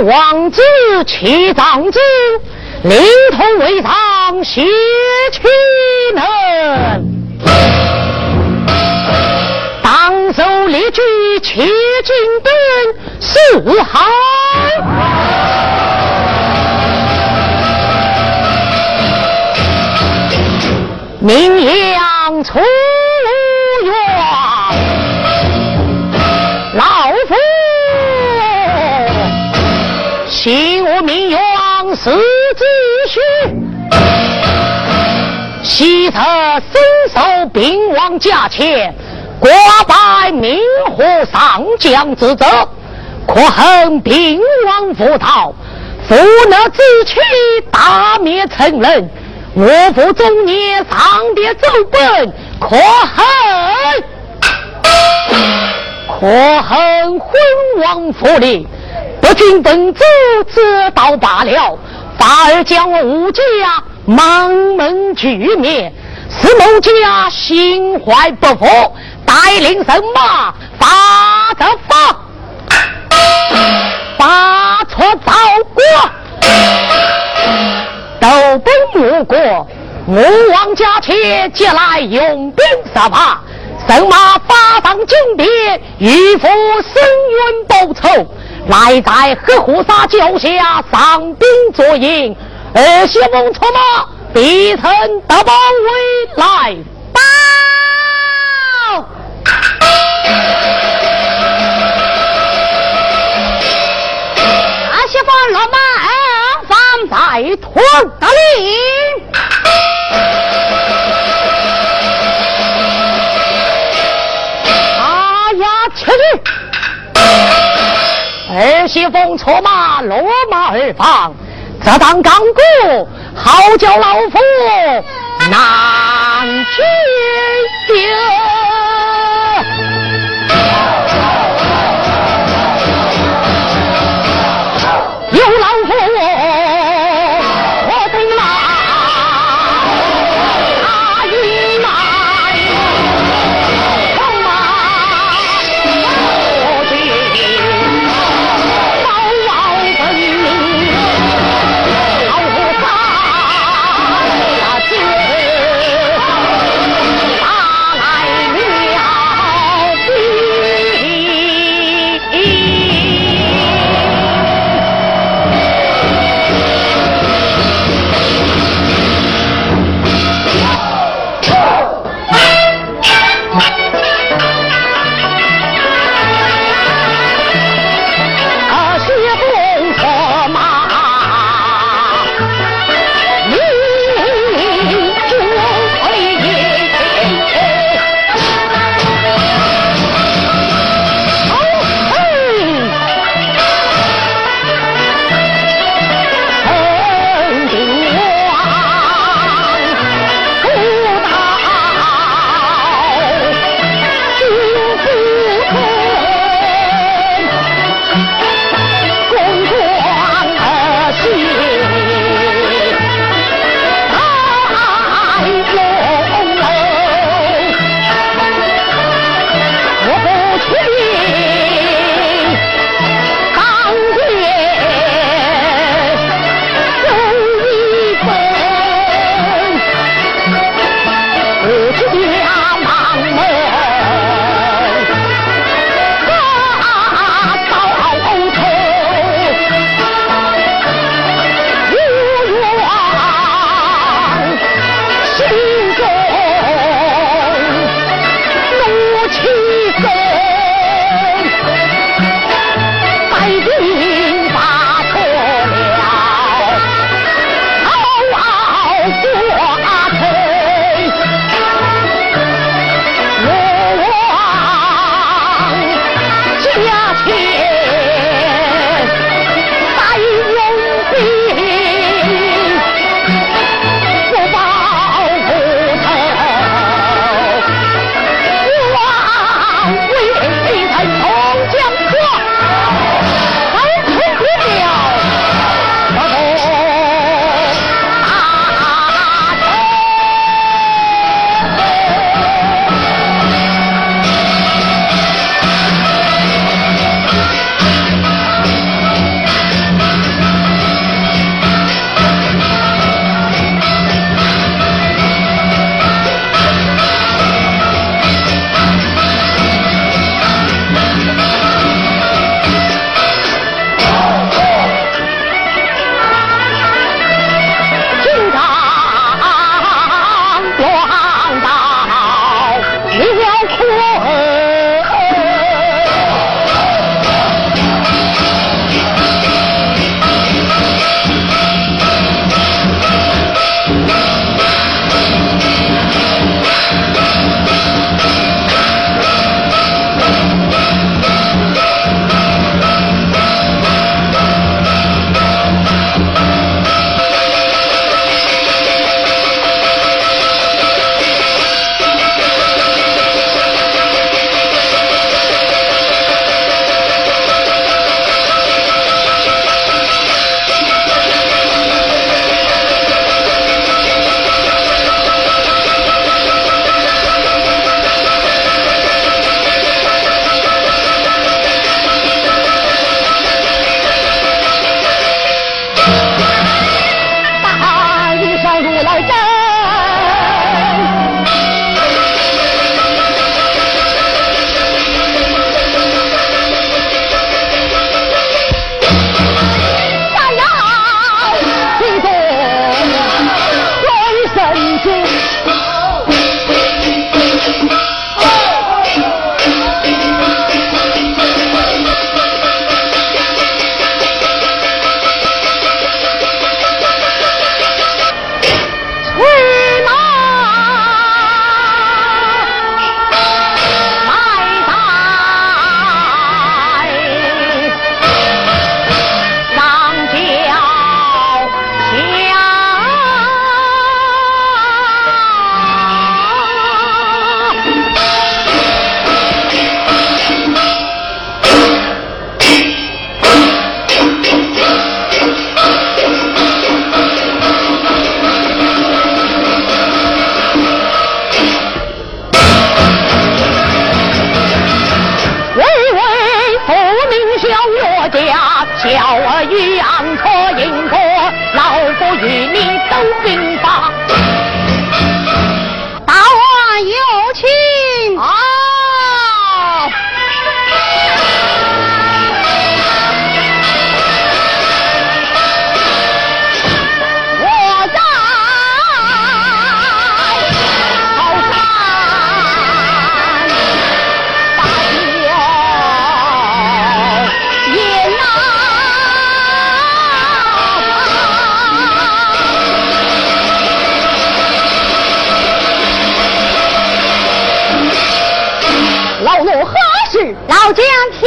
王子齐长子，领头为上谢其能，当手列举切金灯四海，名扬出。信我名扬世子虚，昔则身受兵王驾前，挂拜明和上将之责，可恨兵王复逃，负那之气大灭成人，我父中年上殿奏本，可恨，可恨昏王复临。不君本主知道罢了，反而将吴家满门俱灭，使某家心怀不服，带领神马发着发，发出赵国，斗本无国，吴王家妾接来用兵杀伐，神马发上金鞭，欲赴深渊报仇。来在河湖沙脚下上兵作营，二小翁出马，必称大包围来报。阿西方落马，方在屯大令。儿媳妇策马落马而放，这当刚过，好叫老夫难解决。姐我这样跳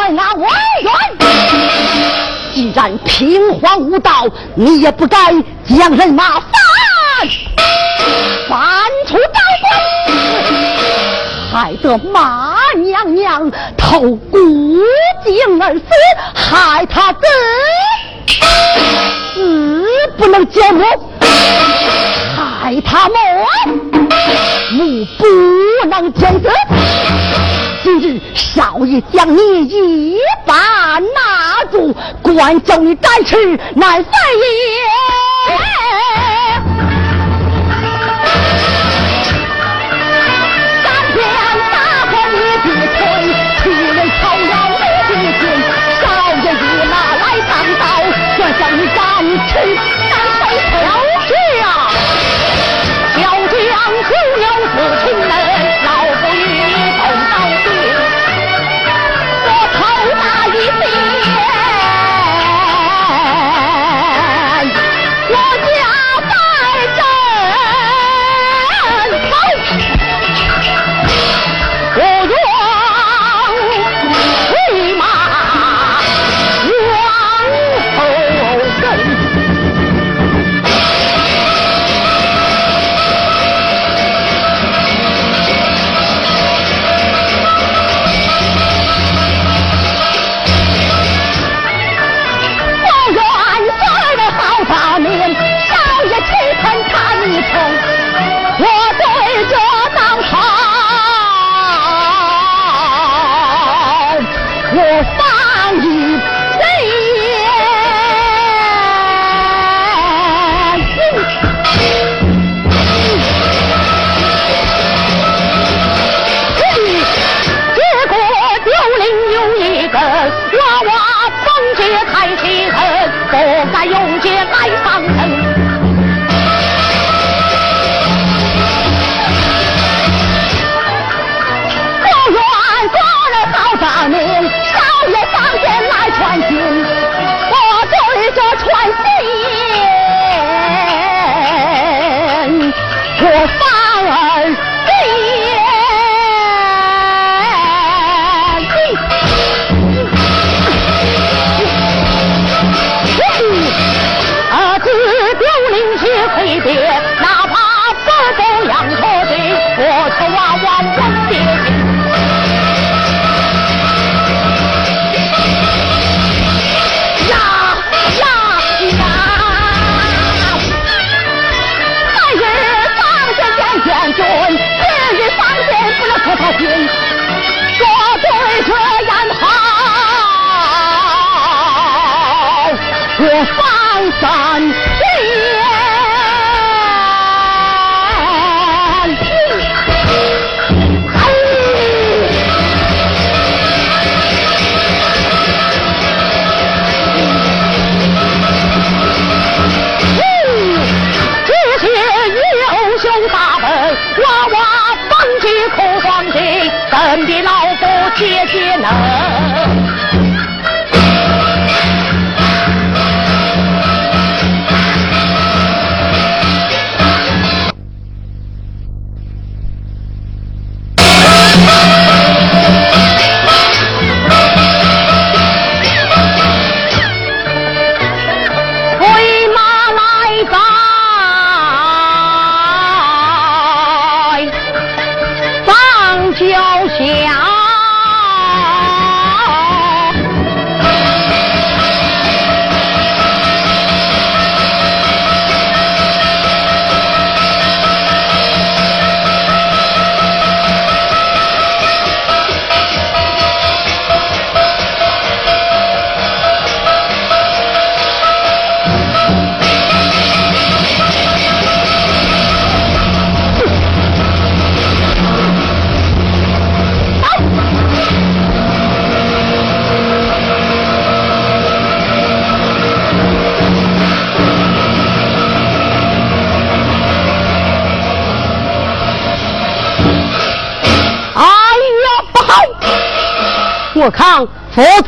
害那王猿，既然平黄无道，你也不该将人马反反出高官，害得马娘娘投孤井而死，害他子死不能见母，害他母母不能见子。今日少爷将你一把拿住，管教你展翅难飞也。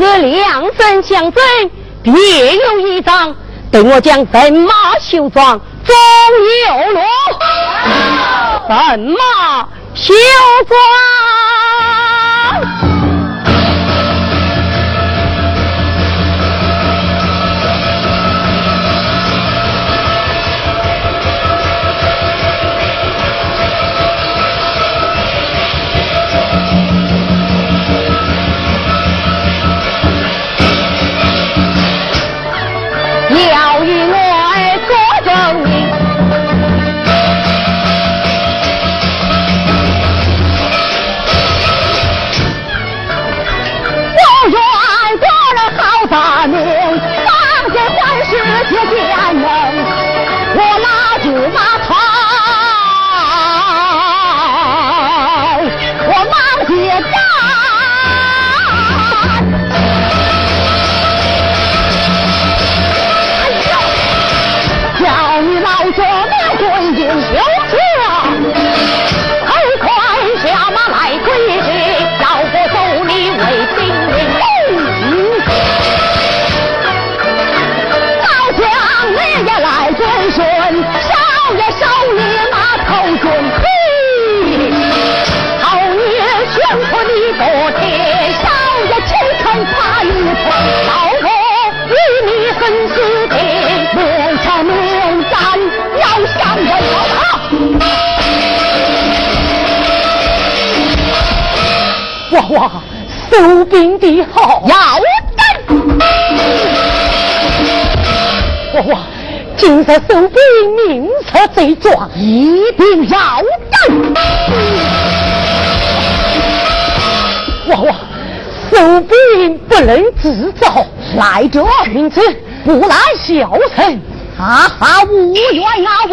父子两身相争，别有一章。等我将人马修装，终有路。人马修装。鸟语哇！收兵的好，要战！哇哇！今日收兵，明察贼状，一定要战！哇哇！收兵不能自招，来者，君子不来小臣，哈哈，无冤啊，无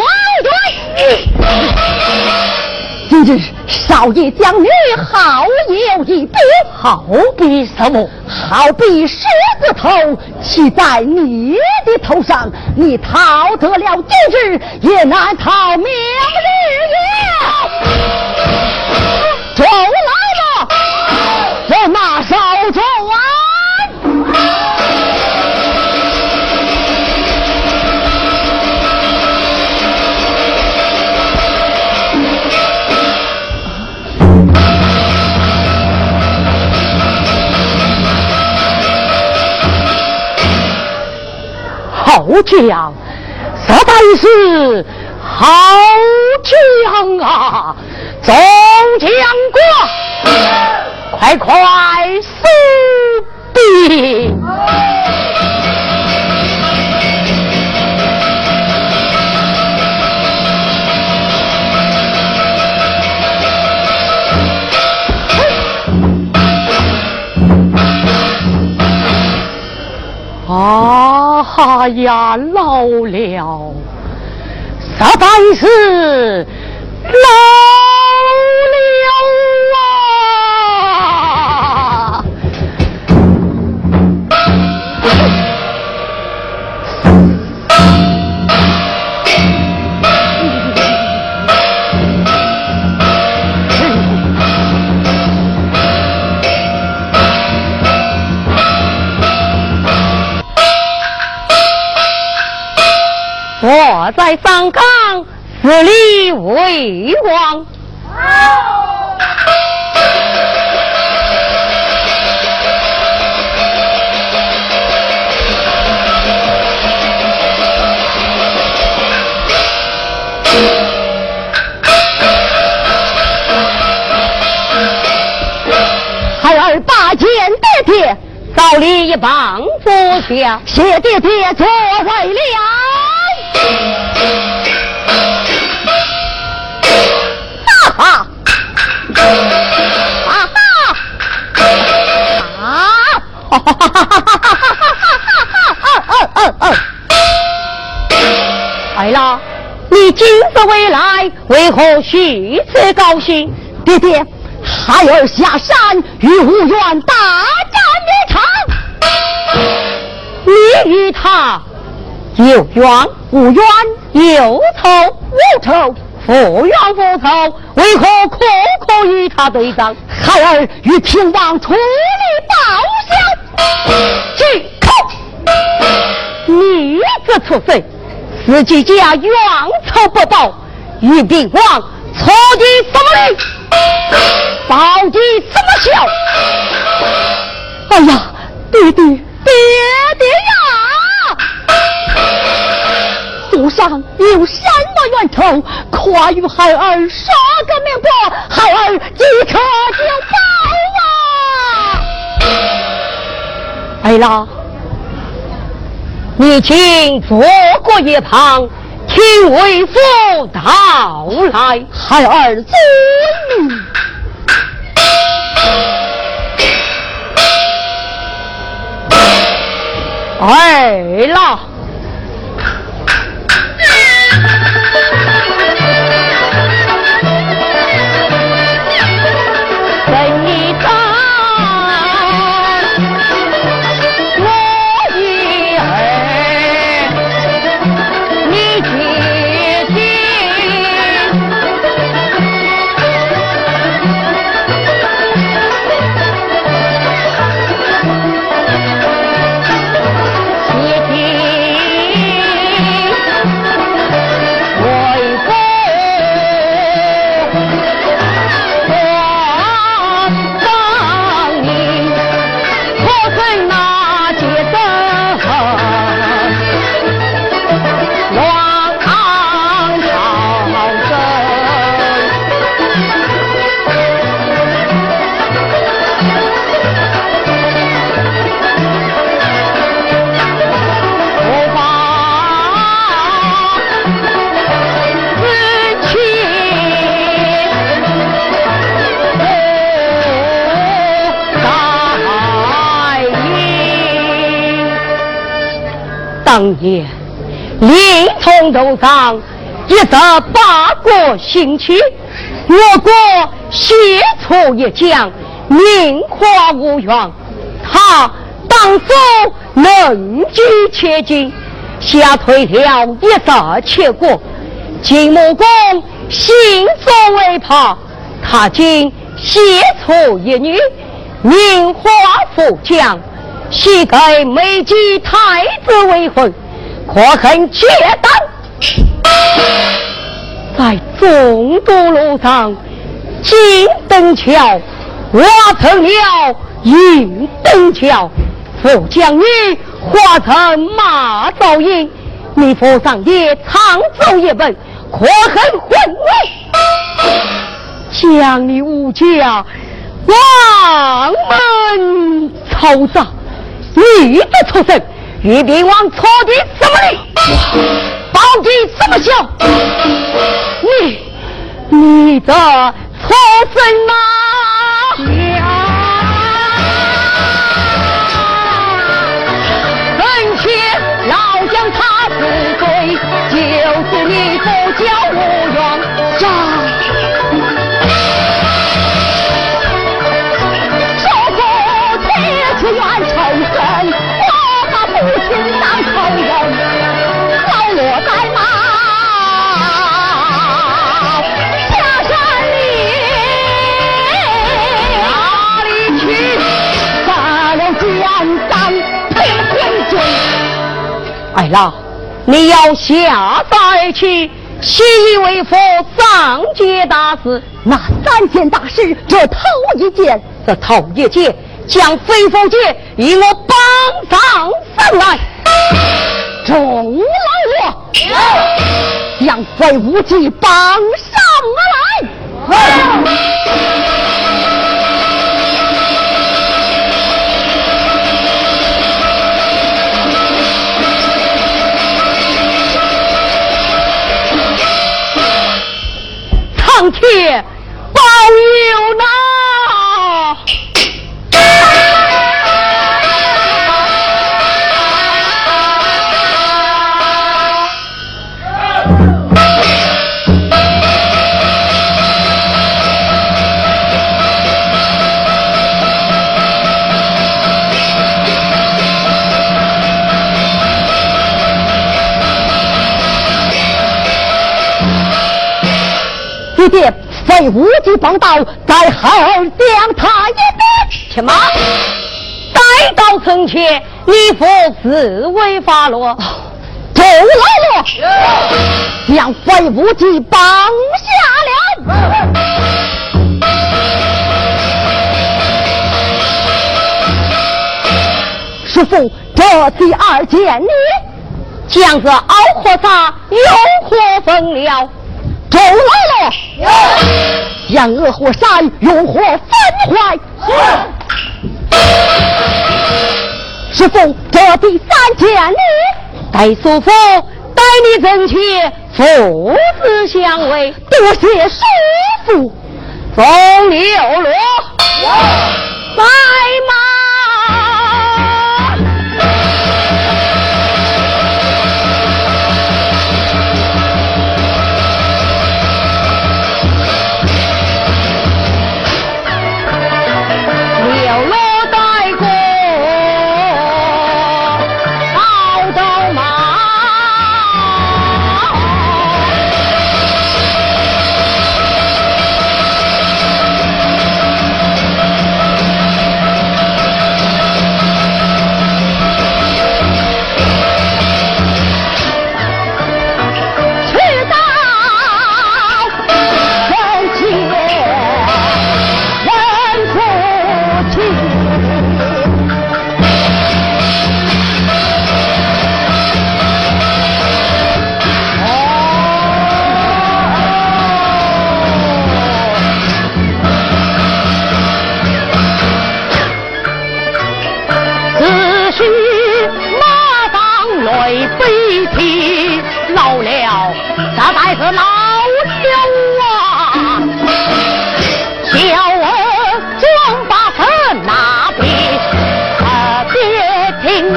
冤！今日少爷将你好有一比，好比什么？好比狮子头骑在你的头上，你逃得了今日，也难逃明日也。走啦将，实在是好将啊！众将官，快快收兵！他呀，老了，实在是老我在上岗，死里为王。孩儿拜见爹爹，早礼一棒不下，谢爹爹作为了。为何如此高兴？爹爹，孩儿下山与吴元大战一场。你与他有缘无冤有仇无仇，无冤无仇，为何苦苦与他对战？孩儿与平王处理报销。进口！你这畜生，自己家冤仇不报，与平王错的什么理？报的什么效？哎呀，爹爹，爹爹呀！上有什么冤仇，快与孩儿说个明白，孩儿即刻就报啊！哎啦，你请坐过一旁，听为父道来。孩儿遵命。儿啦，当年临潼头上一则八国兴起，我国协出一将，名花无冤。他当初能举千金，下退了一十七国。秦穆公心中为怕，他今写出一女，名花富将，许给美姬太子为婚，可恨结党。在中都路上，金灯桥挖成了银灯桥，副将女化成马早英，你府上也常奏一本，可恨混为将你武家王门仇杀，你的畜生，与兵王错的什么理？报的什么效？你你的畜生啊！了奸党配天君。哎啦，你要下拜去，西为佛上界大事。那三件大事，这头一件，这头一件，将飞凤姐与我绑上身来。众老我将飞无忌绑上来。上你爹，费无极帮到，在孩儿将他一鞭。且马，待到从前，你父子为法罗，走来了，将费无极绑下了。师傅，这第二件你，将个熬火灶，又火焚了。走来了，将恶火山用火焚坏。师傅，这第三件你带叔父带你正去父子相会，多谢师傅。风流罗，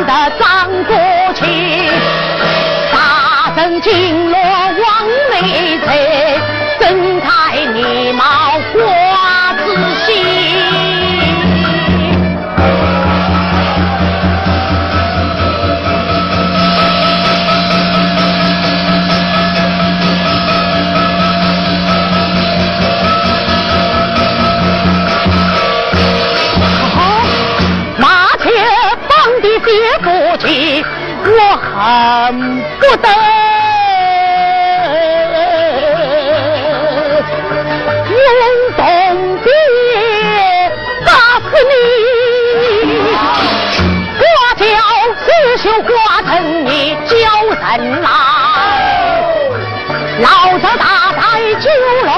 在吗？恨不得用东边打死你，我叫师兄化成你叫人来，老子打在九龙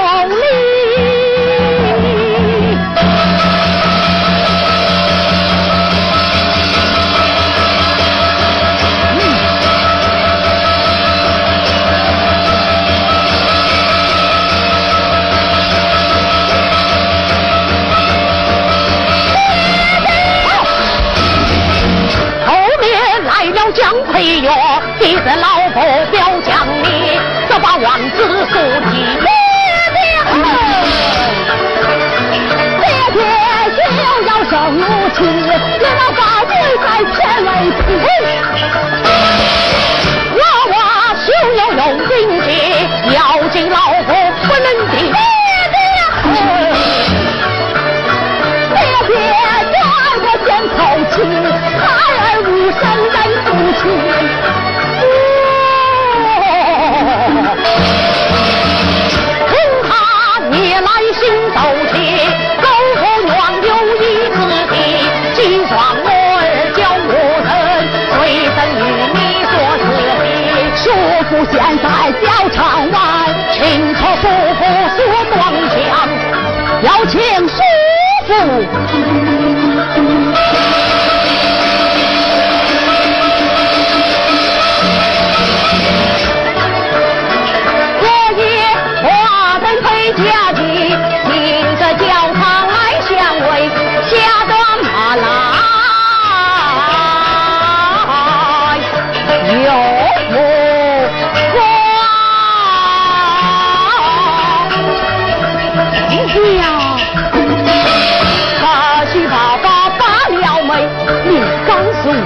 Thank you.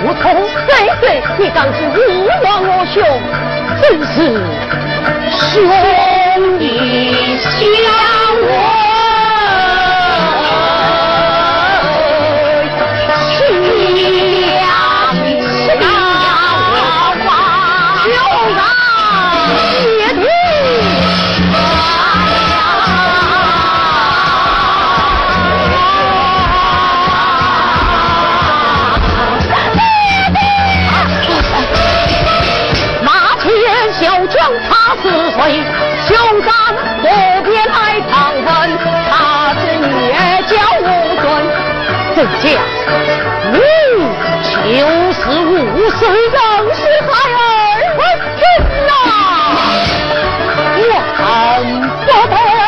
我同三哥，你当时误忘我兄，真是兄弟相。怎讲？你就是无生让是孩儿人呐！我恨不得。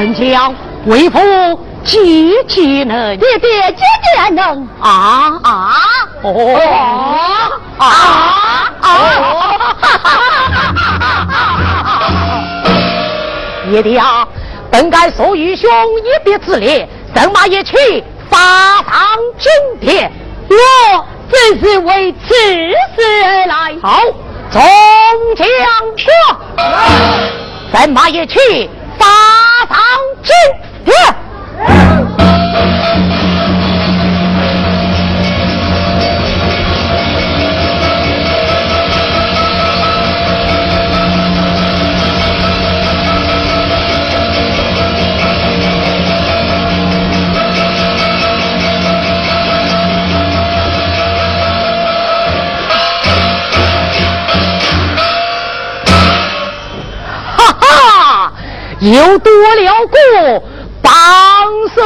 怎讲为父接见人？爹爹接见人啊啊！哦啊！爷爹呀，本该所与兄一别之烈，怎么也去发丧金殿？我正是为此事而来。好，众将过，怎么也去发丧又多了个帮手。